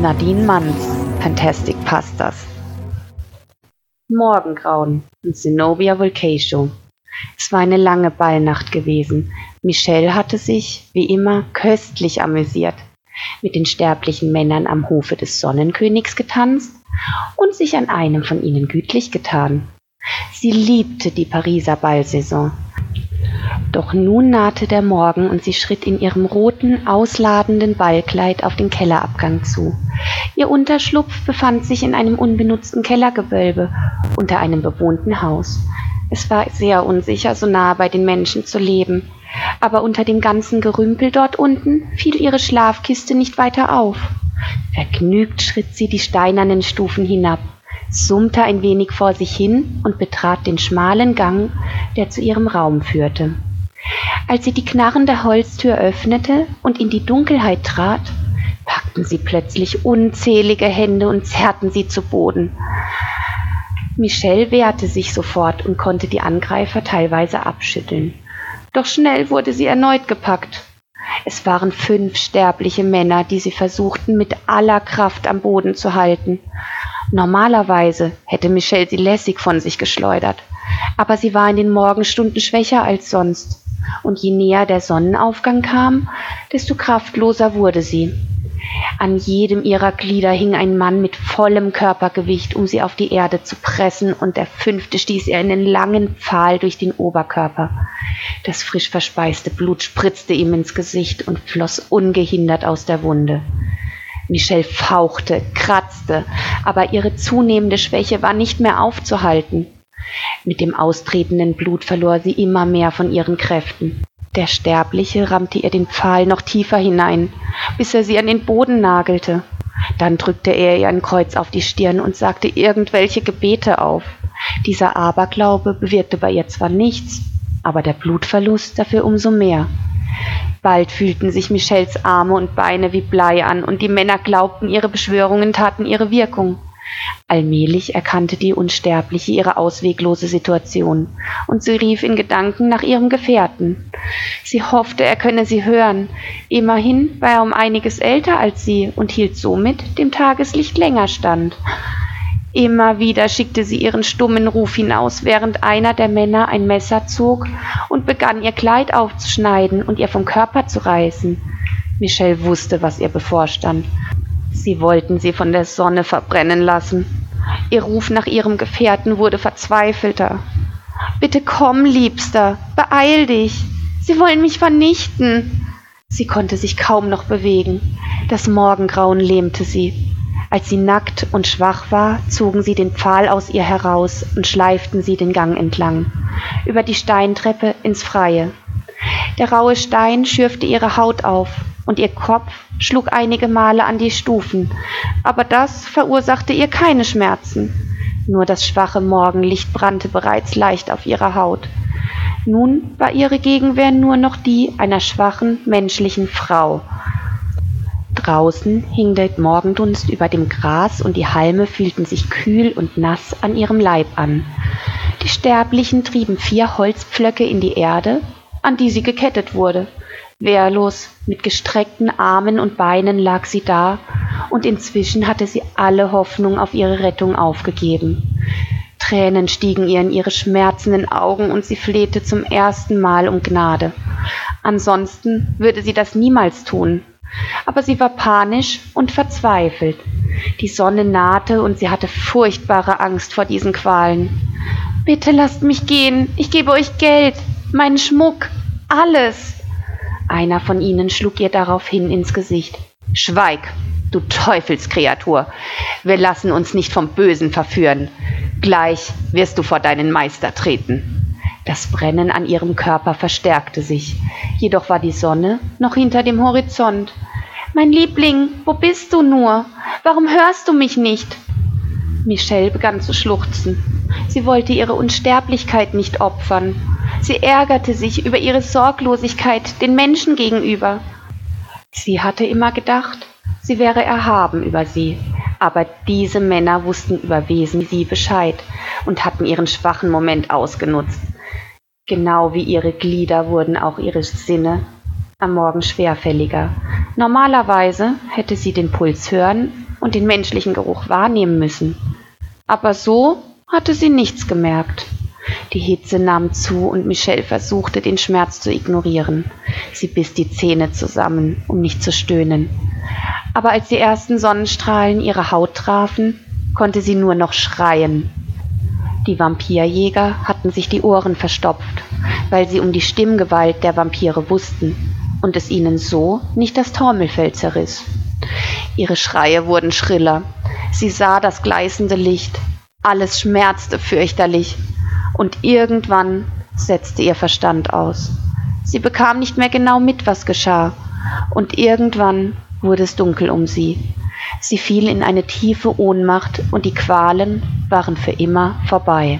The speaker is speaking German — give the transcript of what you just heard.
Nadine Manns, Fantastic Pastas. Morgengrauen und Zenobia Volcatio. Es war eine lange Ballnacht gewesen. Michelle hatte sich, wie immer, köstlich amüsiert, mit den sterblichen Männern am Hofe des Sonnenkönigs getanzt und sich an einem von ihnen gütlich getan. Sie liebte die Pariser Ballsaison. Doch nun nahte der Morgen und sie schritt in ihrem roten, ausladenden Ballkleid auf den Kellerabgang zu. Ihr Unterschlupf befand sich in einem unbenutzten Kellergewölbe unter einem bewohnten Haus. Es war sehr unsicher, so nahe bei den Menschen zu leben, aber unter dem ganzen Gerümpel dort unten fiel ihre Schlafkiste nicht weiter auf. Vergnügt schritt sie die steinernen Stufen hinab, summte ein wenig vor sich hin und betrat den schmalen Gang, der zu ihrem Raum führte. Als sie die knarrende Holztür öffnete und in die Dunkelheit trat, packten sie plötzlich unzählige Hände und zerrten sie zu Boden. Michelle wehrte sich sofort und konnte die Angreifer teilweise abschütteln. Doch schnell wurde sie erneut gepackt. Es waren fünf sterbliche Männer, die sie versuchten mit aller Kraft am Boden zu halten. Normalerweise hätte Michelle sie lässig von sich geschleudert, aber sie war in den Morgenstunden schwächer als sonst, und je näher der Sonnenaufgang kam, desto kraftloser wurde sie. An jedem ihrer Glieder hing ein Mann mit vollem Körpergewicht, um sie auf die Erde zu pressen, und der fünfte stieß ihr einen langen Pfahl durch den Oberkörper. Das frisch verspeiste Blut spritzte ihm ins Gesicht und floss ungehindert aus der Wunde. Michelle fauchte, kratzte, aber ihre zunehmende Schwäche war nicht mehr aufzuhalten. Mit dem austretenden Blut verlor sie immer mehr von ihren Kräften. Der Sterbliche rammte ihr den Pfahl noch tiefer hinein, bis er sie an den Boden nagelte. Dann drückte er ihr ein Kreuz auf die Stirn und sagte irgendwelche Gebete auf. Dieser Aberglaube bewirkte bei ihr zwar nichts, aber der Blutverlust dafür umso mehr. Bald fühlten sich Michelles Arme und Beine wie Blei an, und die Männer glaubten, ihre Beschwörungen taten ihre Wirkung. Allmählich erkannte die Unsterbliche ihre ausweglose Situation, und sie rief in Gedanken nach ihrem Gefährten. Sie hoffte, er könne sie hören. Immerhin war er um einiges älter als sie und hielt somit dem Tageslicht länger stand. Immer wieder schickte sie ihren stummen Ruf hinaus, während einer der Männer ein Messer zog und begann ihr Kleid aufzuschneiden und ihr vom Körper zu reißen. Michelle wusste, was ihr bevorstand. Sie wollten sie von der Sonne verbrennen lassen. Ihr Ruf nach ihrem Gefährten wurde verzweifelter. Bitte komm, Liebster, beeil dich. Sie wollen mich vernichten. Sie konnte sich kaum noch bewegen. Das Morgengrauen lähmte sie. Als sie nackt und schwach war, zogen sie den Pfahl aus ihr heraus und schleiften sie den Gang entlang, über die Steintreppe ins Freie. Der raue Stein schürfte ihre Haut auf, und ihr Kopf schlug einige Male an die Stufen, aber das verursachte ihr keine Schmerzen. Nur das schwache Morgenlicht brannte bereits leicht auf ihrer Haut. Nun war ihre Gegenwehr nur noch die einer schwachen menschlichen Frau, Draußen hing der Morgendunst über dem Gras und die Halme fühlten sich kühl und nass an ihrem Leib an. Die Sterblichen trieben vier Holzpflöcke in die Erde, an die sie gekettet wurde. Wehrlos, mit gestreckten Armen und Beinen lag sie da, und inzwischen hatte sie alle Hoffnung auf ihre Rettung aufgegeben. Tränen stiegen ihr in ihre schmerzenden Augen, und sie flehte zum ersten Mal um Gnade. Ansonsten würde sie das niemals tun. Aber sie war panisch und verzweifelt. Die Sonne nahte und sie hatte furchtbare Angst vor diesen Qualen. Bitte lasst mich gehen, ich gebe euch Geld, meinen Schmuck, alles. Einer von ihnen schlug ihr daraufhin ins Gesicht. Schweig, du Teufelskreatur, wir lassen uns nicht vom Bösen verführen. Gleich wirst du vor deinen Meister treten. Das Brennen an ihrem Körper verstärkte sich, jedoch war die Sonne noch hinter dem Horizont. Mein Liebling, wo bist du nur? Warum hörst du mich nicht? Michelle begann zu schluchzen. Sie wollte ihre Unsterblichkeit nicht opfern. Sie ärgerte sich über ihre Sorglosigkeit den Menschen gegenüber. Sie hatte immer gedacht, sie wäre erhaben über sie, aber diese Männer wussten über Wesen wie sie Bescheid und hatten ihren schwachen Moment ausgenutzt. Genau wie ihre Glieder wurden auch ihre Sinne am Morgen schwerfälliger. Normalerweise hätte sie den Puls hören und den menschlichen Geruch wahrnehmen müssen. Aber so hatte sie nichts gemerkt. Die Hitze nahm zu und Michelle versuchte, den Schmerz zu ignorieren. Sie biss die Zähne zusammen, um nicht zu stöhnen. Aber als die ersten Sonnenstrahlen ihre Haut trafen, konnte sie nur noch schreien. Die Vampirjäger hatten sich die Ohren verstopft, weil sie um die Stimmgewalt der Vampire wussten und es ihnen so nicht das Trommelfell zerriss. Ihre Schreie wurden schriller. Sie sah das gleißende Licht. Alles schmerzte fürchterlich. Und irgendwann setzte ihr Verstand aus. Sie bekam nicht mehr genau mit, was geschah. Und irgendwann wurde es dunkel um sie. Sie fiel in eine tiefe Ohnmacht und die Qualen waren für immer vorbei.